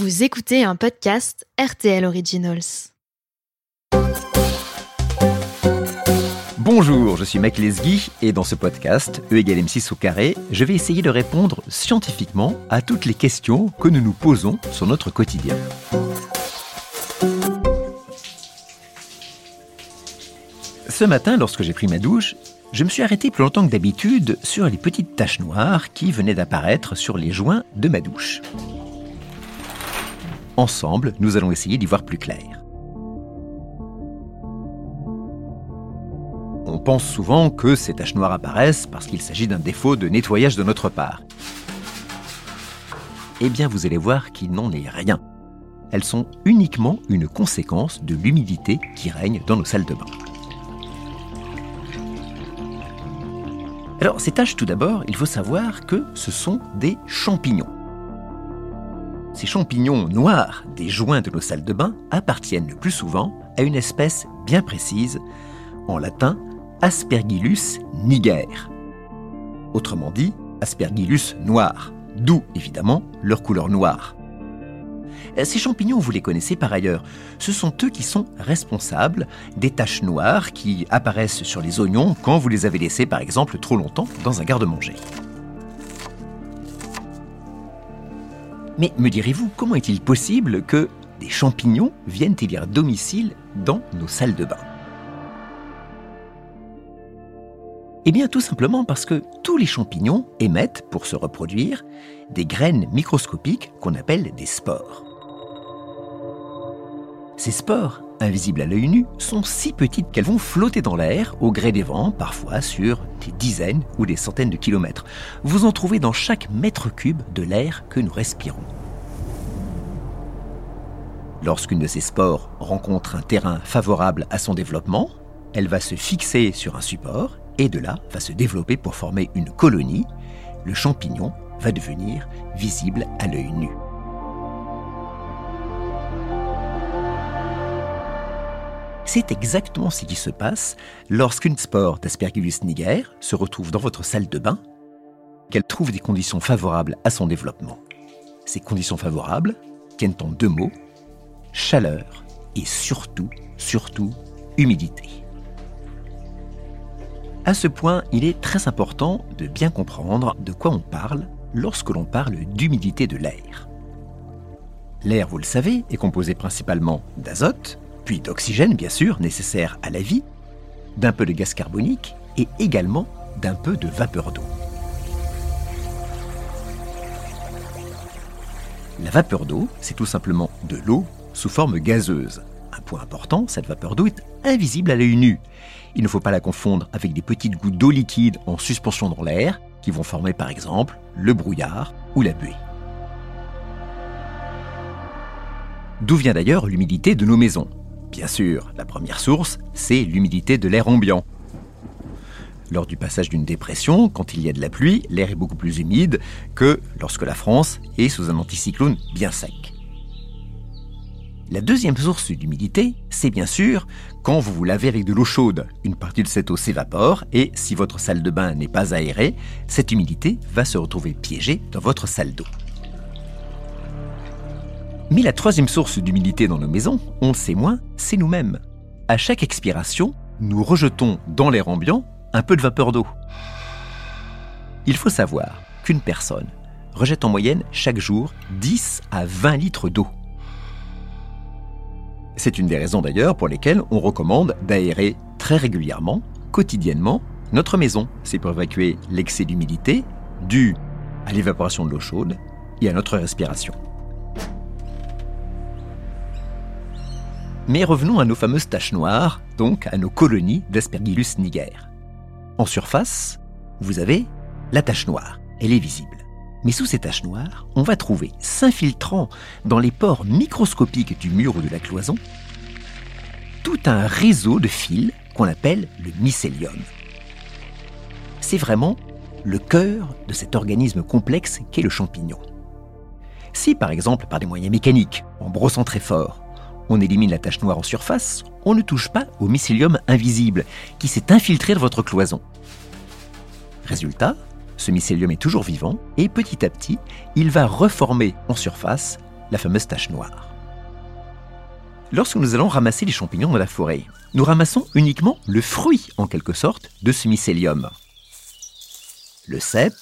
Vous écoutez un podcast RTL Originals. Bonjour, je suis Mac Lesguy et dans ce podcast, E égale M6 au carré, je vais essayer de répondre scientifiquement à toutes les questions que nous nous posons sur notre quotidien. Ce matin, lorsque j'ai pris ma douche, je me suis arrêté plus longtemps que d'habitude sur les petites taches noires qui venaient d'apparaître sur les joints de ma douche. Ensemble, nous allons essayer d'y voir plus clair. On pense souvent que ces taches noires apparaissent parce qu'il s'agit d'un défaut de nettoyage de notre part. Eh bien, vous allez voir qu'il n'en est rien. Elles sont uniquement une conséquence de l'humidité qui règne dans nos salles de bain. Alors, ces taches, tout d'abord, il faut savoir que ce sont des champignons. Ces champignons noirs des joints de nos salles de bain appartiennent le plus souvent à une espèce bien précise, en latin Aspergillus niger. Autrement dit, Aspergillus noir, d'où évidemment leur couleur noire. Euh, ces champignons, vous les connaissez par ailleurs. Ce sont eux qui sont responsables des taches noires qui apparaissent sur les oignons quand vous les avez laissés, par exemple, trop longtemps dans un garde-manger. Mais me direz-vous, comment est-il possible que des champignons viennent élire domicile dans nos salles de bain? Eh bien tout simplement parce que tous les champignons émettent, pour se reproduire, des graines microscopiques qu'on appelle des spores. Ces spores, invisibles à l'œil nu, sont si petites qu'elles vont flotter dans l'air au gré des vents, parfois sur des dizaines ou des centaines de kilomètres. Vous en trouvez dans chaque mètre cube de l'air que nous respirons. Lorsqu'une de ces spores rencontre un terrain favorable à son développement, elle va se fixer sur un support et de là va se développer pour former une colonie. Le champignon va devenir visible à l'œil nu. C'est exactement ce qui se passe lorsqu'une spore d'Aspergillus niger se retrouve dans votre salle de bain, qu'elle trouve des conditions favorables à son développement. Ces conditions favorables tiennent en deux mots, chaleur et surtout, surtout, humidité. À ce point, il est très important de bien comprendre de quoi on parle lorsque l'on parle d'humidité de l'air. L'air, vous le savez, est composé principalement d'azote, d'oxygène bien sûr, nécessaire à la vie, d'un peu de gaz carbonique et également d'un peu de vapeur d'eau. La vapeur d'eau, c'est tout simplement de l'eau sous forme gazeuse. Un point important, cette vapeur d'eau est invisible à l'œil nu. Il ne faut pas la confondre avec des petites gouttes d'eau liquide en suspension dans l'air qui vont former par exemple le brouillard ou la buée. D'où vient d'ailleurs l'humidité de nos maisons Bien sûr, la première source, c'est l'humidité de l'air ambiant. Lors du passage d'une dépression, quand il y a de la pluie, l'air est beaucoup plus humide que lorsque la France est sous un anticyclone bien sec. La deuxième source d'humidité, c'est bien sûr quand vous vous lavez avec de l'eau chaude. Une partie de cette eau s'évapore et si votre salle de bain n'est pas aérée, cette humidité va se retrouver piégée dans votre salle d'eau. Mais la troisième source d'humidité dans nos maisons, on le sait moins, c'est nous-mêmes. À chaque expiration, nous rejetons dans l'air ambiant un peu de vapeur d'eau. Il faut savoir qu'une personne rejette en moyenne chaque jour 10 à 20 litres d'eau. C'est une des raisons d'ailleurs pour lesquelles on recommande d'aérer très régulièrement, quotidiennement, notre maison. C'est pour évacuer l'excès d'humidité dû à l'évaporation de l'eau chaude et à notre respiration. Mais revenons à nos fameuses taches noires, donc à nos colonies d'Aspergillus niger. En surface, vous avez la tache noire, elle est visible. Mais sous ces taches noires, on va trouver, s'infiltrant dans les pores microscopiques du mur ou de la cloison, tout un réseau de fils qu'on appelle le mycélium. C'est vraiment le cœur de cet organisme complexe qu'est le champignon. Si par exemple par des moyens mécaniques, en brossant très fort, on élimine la tache noire en surface, on ne touche pas au mycélium invisible qui s'est infiltré dans votre cloison. Résultat, ce mycélium est toujours vivant et petit à petit, il va reformer en surface la fameuse tache noire. Lorsque nous allons ramasser les champignons dans la forêt, nous ramassons uniquement le fruit, en quelque sorte, de ce mycélium. Le cèpe,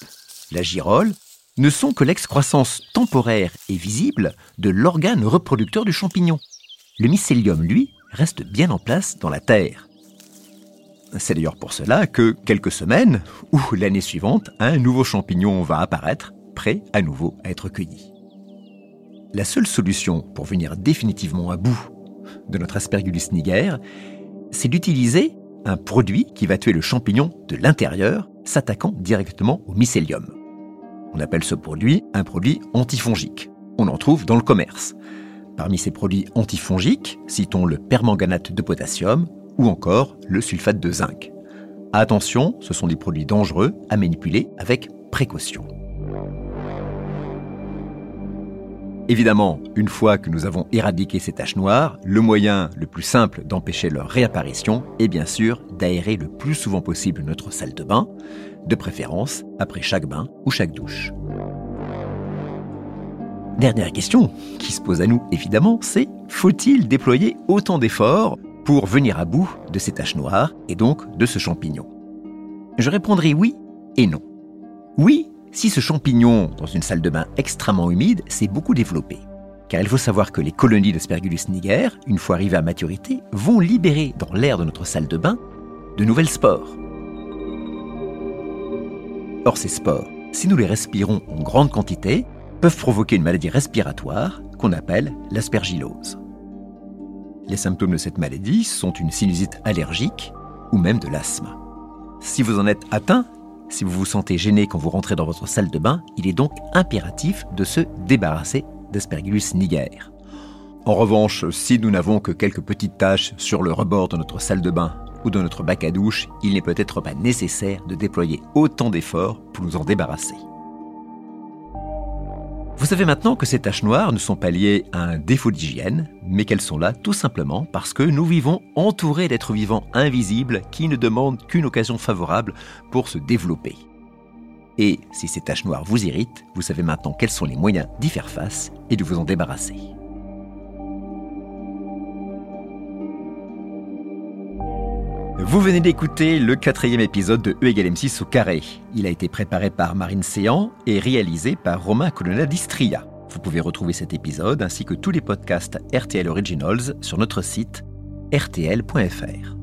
la girole, ne sont que l'excroissance temporaire et visible de l'organe reproducteur du champignon. Le mycélium, lui, reste bien en place dans la terre. C'est d'ailleurs pour cela que, quelques semaines, ou l'année suivante, un nouveau champignon va apparaître, prêt à nouveau à être cueilli. La seule solution pour venir définitivement à bout de notre Aspergillus niger, c'est d'utiliser un produit qui va tuer le champignon de l'intérieur, s'attaquant directement au mycélium. On appelle ce produit un produit antifongique. On en trouve dans le commerce. Parmi ces produits antifongiques, citons le permanganate de potassium ou encore le sulfate de zinc. Attention, ce sont des produits dangereux à manipuler avec précaution. Évidemment, une fois que nous avons éradiqué ces taches noires, le moyen le plus simple d'empêcher leur réapparition est bien sûr d'aérer le plus souvent possible notre salle de bain, de préférence après chaque bain ou chaque douche. Dernière question qui se pose à nous évidemment, c'est faut-il déployer autant d'efforts pour venir à bout de ces taches noires et donc de ce champignon? Je répondrai oui et non. Oui, si ce champignon, dans une salle de bain extrêmement humide, s'est beaucoup développé. Car il faut savoir que les colonies d'Aspergillus niger, une fois arrivées à maturité, vont libérer dans l'air de notre salle de bain de nouvelles spores. Or, ces spores, si nous les respirons en grande quantité, peuvent provoquer une maladie respiratoire qu'on appelle l'aspergillose. Les symptômes de cette maladie sont une sinusite allergique ou même de l'asthme. Si vous en êtes atteint, si vous vous sentez gêné quand vous rentrez dans votre salle de bain, il est donc impératif de se débarrasser d'Aspergillus niger. En revanche, si nous n'avons que quelques petites taches sur le rebord de notre salle de bain ou de notre bac à douche, il n'est peut-être pas nécessaire de déployer autant d'efforts pour nous en débarrasser. Vous savez maintenant que ces taches noires ne sont pas liées à un défaut d'hygiène, mais qu'elles sont là tout simplement parce que nous vivons entourés d'êtres vivants invisibles qui ne demandent qu'une occasion favorable pour se développer. Et si ces taches noires vous irritent, vous savez maintenant quels sont les moyens d'y faire face et de vous en débarrasser. Vous venez d'écouter le quatrième épisode de E égale M6 au carré. Il a été préparé par Marine Séan et réalisé par Romain Colonna d'Istria. Vous pouvez retrouver cet épisode ainsi que tous les podcasts RTL Originals sur notre site rtl.fr.